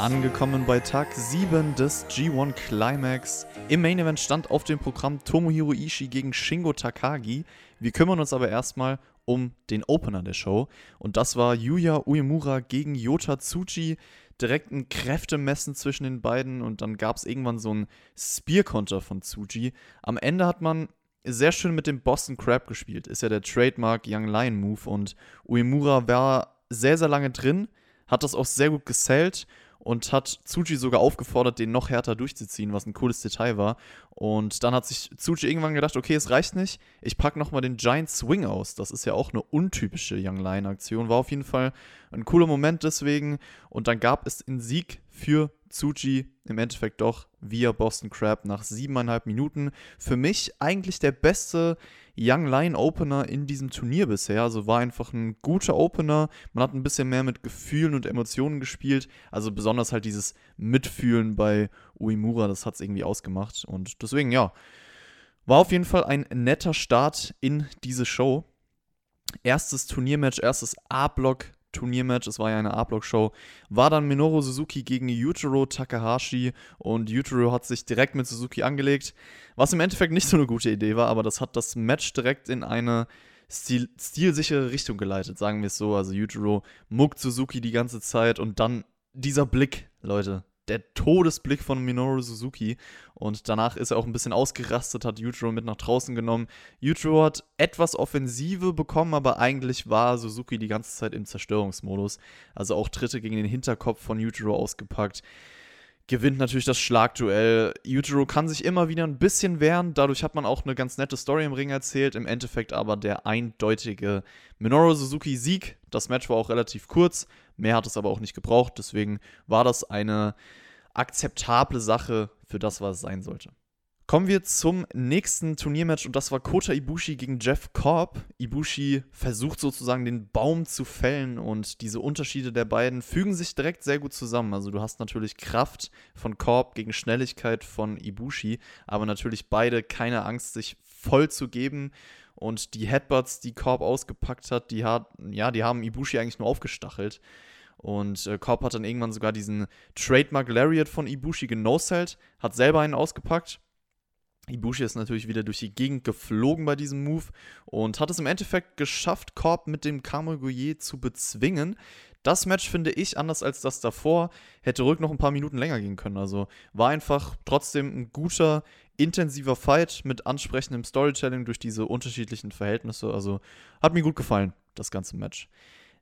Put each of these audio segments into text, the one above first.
Angekommen bei Tag 7 des G1 Climax. Im Main Event stand auf dem Programm Tomohiro Ishii gegen Shingo Takagi. Wir kümmern uns aber erstmal um den Opener der Show. Und das war Yuya Uemura gegen Yota Tsuchi. Direkt ein Kräftemessen zwischen den beiden und dann gab es irgendwann so einen Spear-Konter von Tsuchi. Am Ende hat man sehr schön mit dem Boston Crab gespielt. Ist ja der Trademark Young Lion Move und Uemura war sehr, sehr lange drin, hat das auch sehr gut gesellt und hat Tsuchi sogar aufgefordert, den noch härter durchzuziehen, was ein cooles Detail war. Und dann hat sich Tsuchi irgendwann gedacht, okay, es reicht nicht, ich packe nochmal den Giant Swing aus. Das ist ja auch eine untypische Young Lion Aktion. War auf jeden Fall ein cooler Moment deswegen. Und dann gab es den Sieg für Tsuchi im Endeffekt doch via Boston Crab nach siebeneinhalb Minuten. Für mich eigentlich der beste Young Lion Opener in diesem Turnier bisher. Also war einfach ein guter Opener. Man hat ein bisschen mehr mit Gefühlen und Emotionen gespielt. Also besonders halt dieses Mitfühlen bei Uemura, das hat es irgendwie ausgemacht. Und deswegen, ja, war auf jeden Fall ein netter Start in diese Show. Erstes Turniermatch, erstes A-Block Turniermatch, es war ja eine A-Block-Show, war dann Minoru Suzuki gegen Yujiro Takahashi und Yujiro hat sich direkt mit Suzuki angelegt, was im Endeffekt nicht so eine gute Idee war, aber das hat das Match direkt in eine stil stilsichere Richtung geleitet, sagen wir es so. Also Yujiro muckt Suzuki die ganze Zeit und dann dieser Blick, Leute, der Todesblick von Minoru Suzuki. Und danach ist er auch ein bisschen ausgerastet, hat Yujiro mit nach draußen genommen. Yujiro hat etwas Offensive bekommen, aber eigentlich war Suzuki die ganze Zeit im Zerstörungsmodus. Also auch Tritte gegen den Hinterkopf von Yujiro ausgepackt gewinnt natürlich das Schlagduell. Yujiro kann sich immer wieder ein bisschen wehren. Dadurch hat man auch eine ganz nette Story im Ring erzählt. Im Endeffekt aber der eindeutige Minoru Suzuki-Sieg. Das Match war auch relativ kurz. Mehr hat es aber auch nicht gebraucht. Deswegen war das eine akzeptable Sache für das, was es sein sollte. Kommen wir zum nächsten Turniermatch und das war Kota Ibushi gegen Jeff Korb. Ibushi versucht sozusagen den Baum zu fällen und diese Unterschiede der beiden fügen sich direkt sehr gut zusammen. Also du hast natürlich Kraft von Korb gegen Schnelligkeit von Ibushi, aber natürlich beide keine Angst, sich voll zu geben. Und die Headbutts, die Korb ausgepackt hat, die, hat, ja, die haben Ibushi eigentlich nur aufgestachelt. Und äh, Korb hat dann irgendwann sogar diesen Trademark Lariat von Ibushi genosellt, hat selber einen ausgepackt Ibushi ist natürlich wieder durch die Gegend geflogen bei diesem Move und hat es im Endeffekt geschafft, Korb mit dem Kamogoye zu bezwingen. Das Match finde ich, anders als das davor, hätte ruhig noch ein paar Minuten länger gehen können. Also war einfach trotzdem ein guter, intensiver Fight mit ansprechendem Storytelling durch diese unterschiedlichen Verhältnisse. Also hat mir gut gefallen, das ganze Match.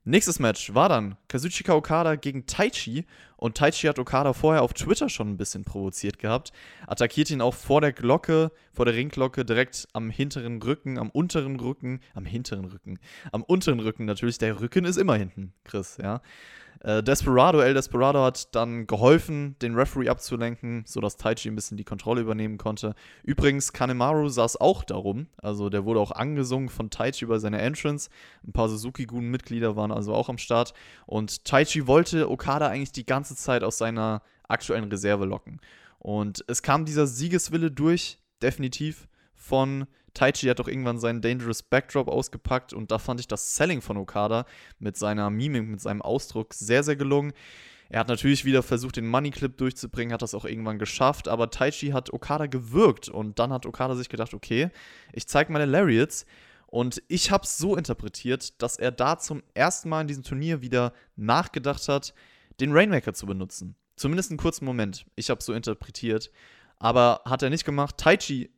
Nächstes Match war dann Kazuchika Okada gegen Taichi und Taichi hat Okada vorher auf Twitter schon ein bisschen provoziert gehabt, attackiert ihn auch vor der Glocke, vor der Ringglocke direkt am hinteren Rücken, am unteren Rücken, am hinteren Rücken, am unteren Rücken natürlich, der Rücken ist immer hinten, Chris, ja. Äh, Desperado, El Desperado hat dann geholfen, den Referee abzulenken, sodass Taichi ein bisschen die Kontrolle übernehmen konnte. Übrigens, Kanemaru saß auch darum, also der wurde auch angesungen von Taichi über seine Entrance. Ein paar Suzuki-Gun-Mitglieder waren also auch am Start. Und Taichi wollte Okada eigentlich die ganze Zeit aus seiner aktuellen Reserve locken. Und es kam dieser Siegeswille durch, definitiv, von Taichi hat doch irgendwann seinen Dangerous Backdrop ausgepackt und da fand ich das Selling von Okada mit seiner Mimik, mit seinem Ausdruck sehr, sehr gelungen. Er hat natürlich wieder versucht, den Money Clip durchzubringen, hat das auch irgendwann geschafft, aber Taichi hat Okada gewürgt und dann hat Okada sich gedacht, okay, ich zeige meine Lariats und ich habe es so interpretiert, dass er da zum ersten Mal in diesem Turnier wieder nachgedacht hat, den Rainmaker zu benutzen. Zumindest einen kurzen Moment. Ich habe so interpretiert. Aber hat er nicht gemacht. Taichi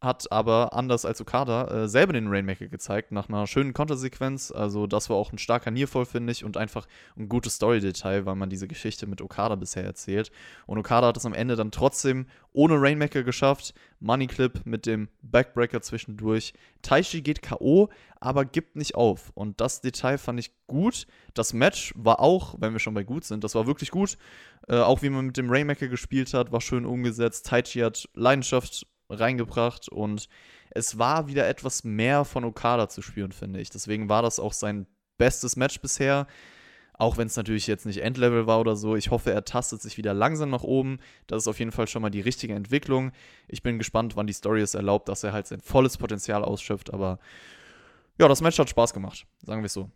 hat aber anders als Okada äh, selber den Rainmaker gezeigt, nach einer schönen Kontersequenz. Also, das war auch ein starker Nearfall, finde ich, und einfach ein gutes Story-Detail, weil man diese Geschichte mit Okada bisher erzählt. Und Okada hat es am Ende dann trotzdem ohne Rainmaker geschafft. Money Clip mit dem Backbreaker zwischendurch. Taishi geht K.O., aber gibt nicht auf. Und das Detail fand ich gut. Das Match war auch, wenn wir schon bei gut sind, das war wirklich gut. Äh, auch wie man mit dem Rainmaker gespielt hat, war schön umgesetzt. Taichi hat Leidenschaft reingebracht und es war wieder etwas mehr von Okada zu spüren, finde ich. Deswegen war das auch sein bestes Match bisher. Auch wenn es natürlich jetzt nicht Endlevel war oder so. Ich hoffe, er tastet sich wieder langsam nach oben. Das ist auf jeden Fall schon mal die richtige Entwicklung. Ich bin gespannt, wann die Story es erlaubt, dass er halt sein volles Potenzial ausschöpft. Aber ja, das Match hat Spaß gemacht, sagen wir es so.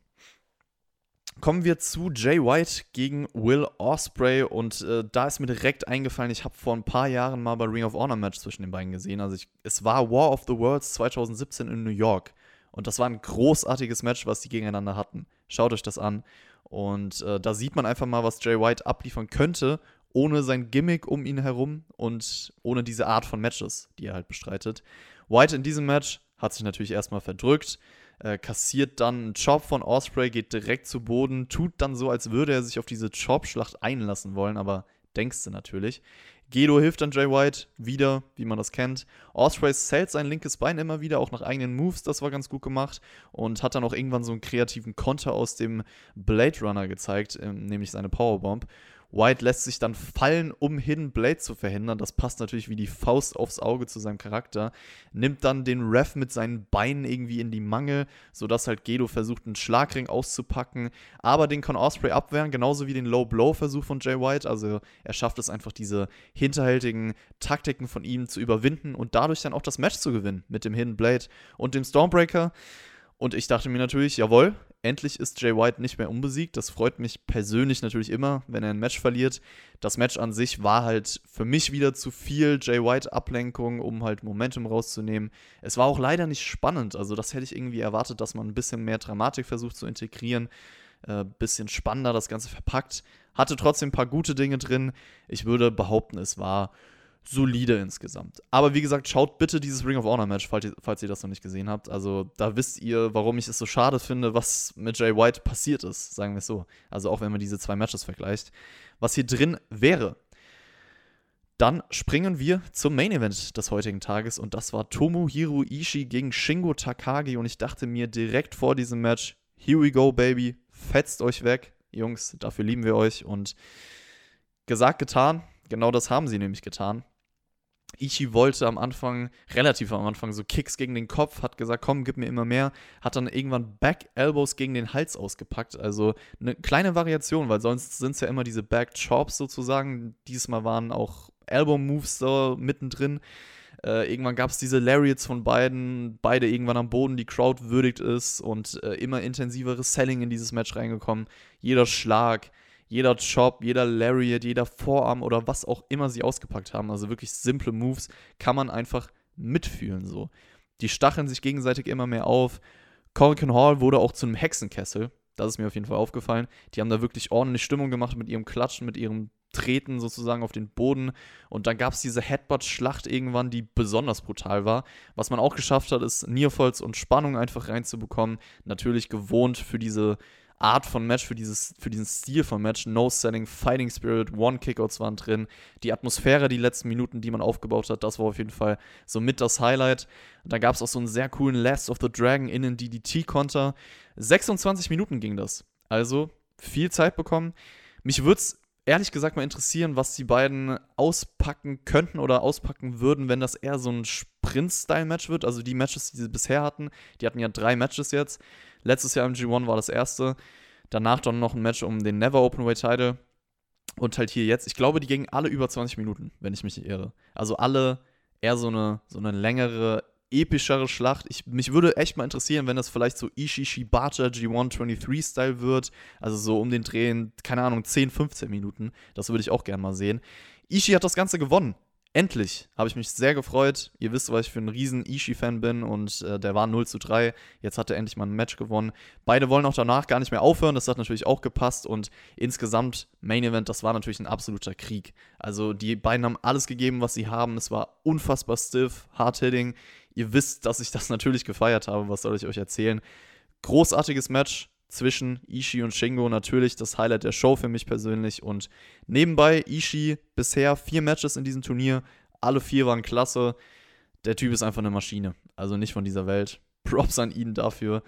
Kommen wir zu Jay White gegen Will Osprey und äh, da ist mir direkt eingefallen, ich habe vor ein paar Jahren mal bei Ring of Honor Match zwischen den beiden gesehen. Also ich, es war War of the Worlds 2017 in New York und das war ein großartiges Match, was die gegeneinander hatten. Schaut euch das an und äh, da sieht man einfach mal, was Jay White abliefern könnte, ohne sein Gimmick um ihn herum und ohne diese Art von Matches, die er halt bestreitet. White in diesem Match hat sich natürlich erstmal verdrückt, äh, kassiert dann einen Chop von Osprey, geht direkt zu Boden, tut dann so, als würde er sich auf diese Chop-Schlacht einlassen wollen, aber denkst du natürlich. Gedo hilft dann Jay White wieder, wie man das kennt. Osprey zählt sein linkes Bein immer wieder, auch nach eigenen Moves, das war ganz gut gemacht. Und hat dann auch irgendwann so einen kreativen Konter aus dem Blade Runner gezeigt, ähm, nämlich seine Powerbomb. White lässt sich dann fallen, um Hidden Blade zu verhindern. Das passt natürlich wie die Faust aufs Auge zu seinem Charakter. Nimmt dann den Ref mit seinen Beinen irgendwie in die Mangel, sodass halt Gedo versucht, einen Schlagring auszupacken. Aber den kann Osprey abwehren, genauso wie den Low-Blow-Versuch von Jay White. Also er schafft es einfach, diese hinterhältigen Taktiken von ihm zu überwinden und dadurch dann auch das Match zu gewinnen mit dem Hidden Blade und dem Stormbreaker. Und ich dachte mir natürlich, jawohl, endlich ist Jay White nicht mehr unbesiegt. Das freut mich persönlich natürlich immer, wenn er ein Match verliert. Das Match an sich war halt für mich wieder zu viel Jay White-Ablenkung, um halt Momentum rauszunehmen. Es war auch leider nicht spannend. Also, das hätte ich irgendwie erwartet, dass man ein bisschen mehr Dramatik versucht zu integrieren. Äh, bisschen spannender das Ganze verpackt. Hatte trotzdem ein paar gute Dinge drin. Ich würde behaupten, es war solide insgesamt. Aber wie gesagt, schaut bitte dieses Ring of Honor Match, falls ihr, falls ihr, das noch nicht gesehen habt. Also da wisst ihr, warum ich es so schade finde, was mit Jay White passiert ist, sagen wir es so. Also auch wenn man diese zwei Matches vergleicht. Was hier drin wäre. Dann springen wir zum Main Event des heutigen Tages und das war Tomohiro Ishii gegen Shingo Takagi und ich dachte mir direkt vor diesem Match, here we go, baby, fetzt euch weg, Jungs, dafür lieben wir euch und gesagt, getan, genau das haben sie nämlich getan. Ichi wollte am Anfang, relativ am Anfang, so Kicks gegen den Kopf, hat gesagt, komm, gib mir immer mehr, hat dann irgendwann Back Elbows gegen den Hals ausgepackt. Also eine kleine Variation, weil sonst sind es ja immer diese Back Chops sozusagen. Diesmal waren auch Elbow Moves so mittendrin. Äh, irgendwann gab es diese Lariats von beiden, beide irgendwann am Boden, die Crowd würdigt ist und äh, immer intensiveres Selling in dieses Match reingekommen. Jeder Schlag, jeder Chop, jeder Lariat, jeder Vorarm oder was auch immer sie ausgepackt haben, also wirklich simple Moves, kann man einfach mitfühlen so. Die stacheln sich gegenseitig immer mehr auf. Corrigan Hall wurde auch zu einem Hexenkessel. Das ist mir auf jeden Fall aufgefallen. Die haben da wirklich ordentlich Stimmung gemacht mit ihrem Klatschen, mit ihrem Treten sozusagen auf den Boden. Und dann gab es diese Headbutt-Schlacht irgendwann, die besonders brutal war. Was man auch geschafft hat, ist Nearfalls und Spannung einfach reinzubekommen. Natürlich gewohnt für diese Art von Match, für, dieses, für diesen Stil von Match. No-Selling, Fighting Spirit, One-Kickouts waren drin. Die Atmosphäre, die letzten Minuten, die man aufgebaut hat, das war auf jeden Fall so mit das Highlight. Da gab es auch so einen sehr coolen Last of the Dragon innen DDT-Konter. 26 Minuten ging das. Also viel Zeit bekommen. Mich würde es ehrlich gesagt mal interessieren, was die beiden auspacken könnten oder auspacken würden, wenn das eher so ein Sprint-Style-Match wird. Also die Matches, die sie bisher hatten, die hatten ja drei Matches jetzt. Letztes Jahr im G1 war das erste. Danach dann noch ein Match um den Never Openweight Title. Und halt hier jetzt. Ich glaube, die gingen alle über 20 Minuten, wenn ich mich nicht irre. Also alle eher so eine, so eine längere, epischere Schlacht. Ich, mich würde echt mal interessieren, wenn das vielleicht so Ishii Shibata G123 Style wird. Also so um den Drehen, keine Ahnung, 10, 15 Minuten. Das würde ich auch gerne mal sehen. Ishii hat das Ganze gewonnen. Endlich habe ich mich sehr gefreut. Ihr wisst, was ich für ein riesen Ishii-Fan bin und äh, der war 0 zu 3. Jetzt hat er endlich mal ein Match gewonnen. Beide wollen auch danach gar nicht mehr aufhören. Das hat natürlich auch gepasst und insgesamt Main Event, das war natürlich ein absoluter Krieg. Also die beiden haben alles gegeben, was sie haben. Es war unfassbar stiff, hard-hitting. Ihr wisst, dass ich das natürlich gefeiert habe. Was soll ich euch erzählen? Großartiges Match zwischen Ishii und Shingo natürlich das Highlight der Show für mich persönlich. Und nebenbei Ishii bisher vier Matches in diesem Turnier. Alle vier waren klasse. Der Typ ist einfach eine Maschine. Also nicht von dieser Welt. Props an ihn dafür.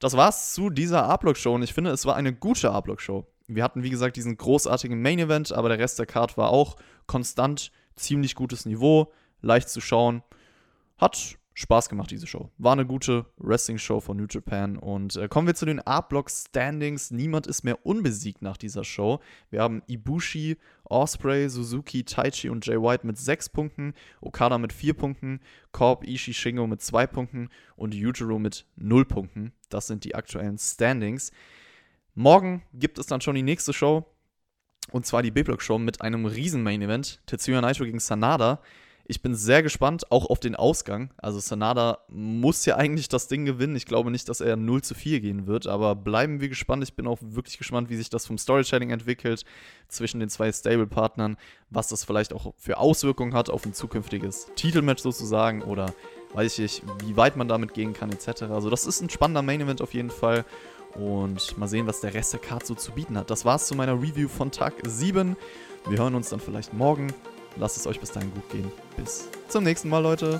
Das war's zu dieser A-Block-Show und ich finde, es war eine gute A-Block-Show. Wir hatten, wie gesagt, diesen großartigen Main-Event, aber der Rest der Card war auch konstant, ziemlich gutes Niveau, leicht zu schauen. Hat Spaß gemacht, diese Show. War eine gute Wrestling-Show von New Japan. Und äh, kommen wir zu den A-Block-Standings. Niemand ist mehr unbesiegt nach dieser Show. Wir haben Ibushi, Osprey, Suzuki, Taichi und Jay White mit 6 Punkten, Okada mit 4 Punkten, Korb, Ishii, Shingo mit 2 Punkten und Yujiro mit 0 Punkten. Das sind die aktuellen Standings. Morgen gibt es dann schon die nächste Show. Und zwar die B-Block-Show mit einem riesen Main-Event. Tetsuya Naito gegen Sanada. Ich bin sehr gespannt, auch auf den Ausgang. Also Sanada muss ja eigentlich das Ding gewinnen. Ich glaube nicht, dass er 0 zu 4 gehen wird, aber bleiben wir gespannt. Ich bin auch wirklich gespannt, wie sich das vom Storytelling entwickelt zwischen den zwei Stable-Partnern, was das vielleicht auch für Auswirkungen hat auf ein zukünftiges Titelmatch sozusagen oder weiß ich wie weit man damit gehen kann etc. Also das ist ein spannender Main-Event auf jeden Fall. Und mal sehen, was der Rest der Card so zu bieten hat. Das war's zu meiner Review von Tag 7. Wir hören uns dann vielleicht morgen. Lasst es euch bis dahin gut gehen. Bis zum nächsten Mal, Leute.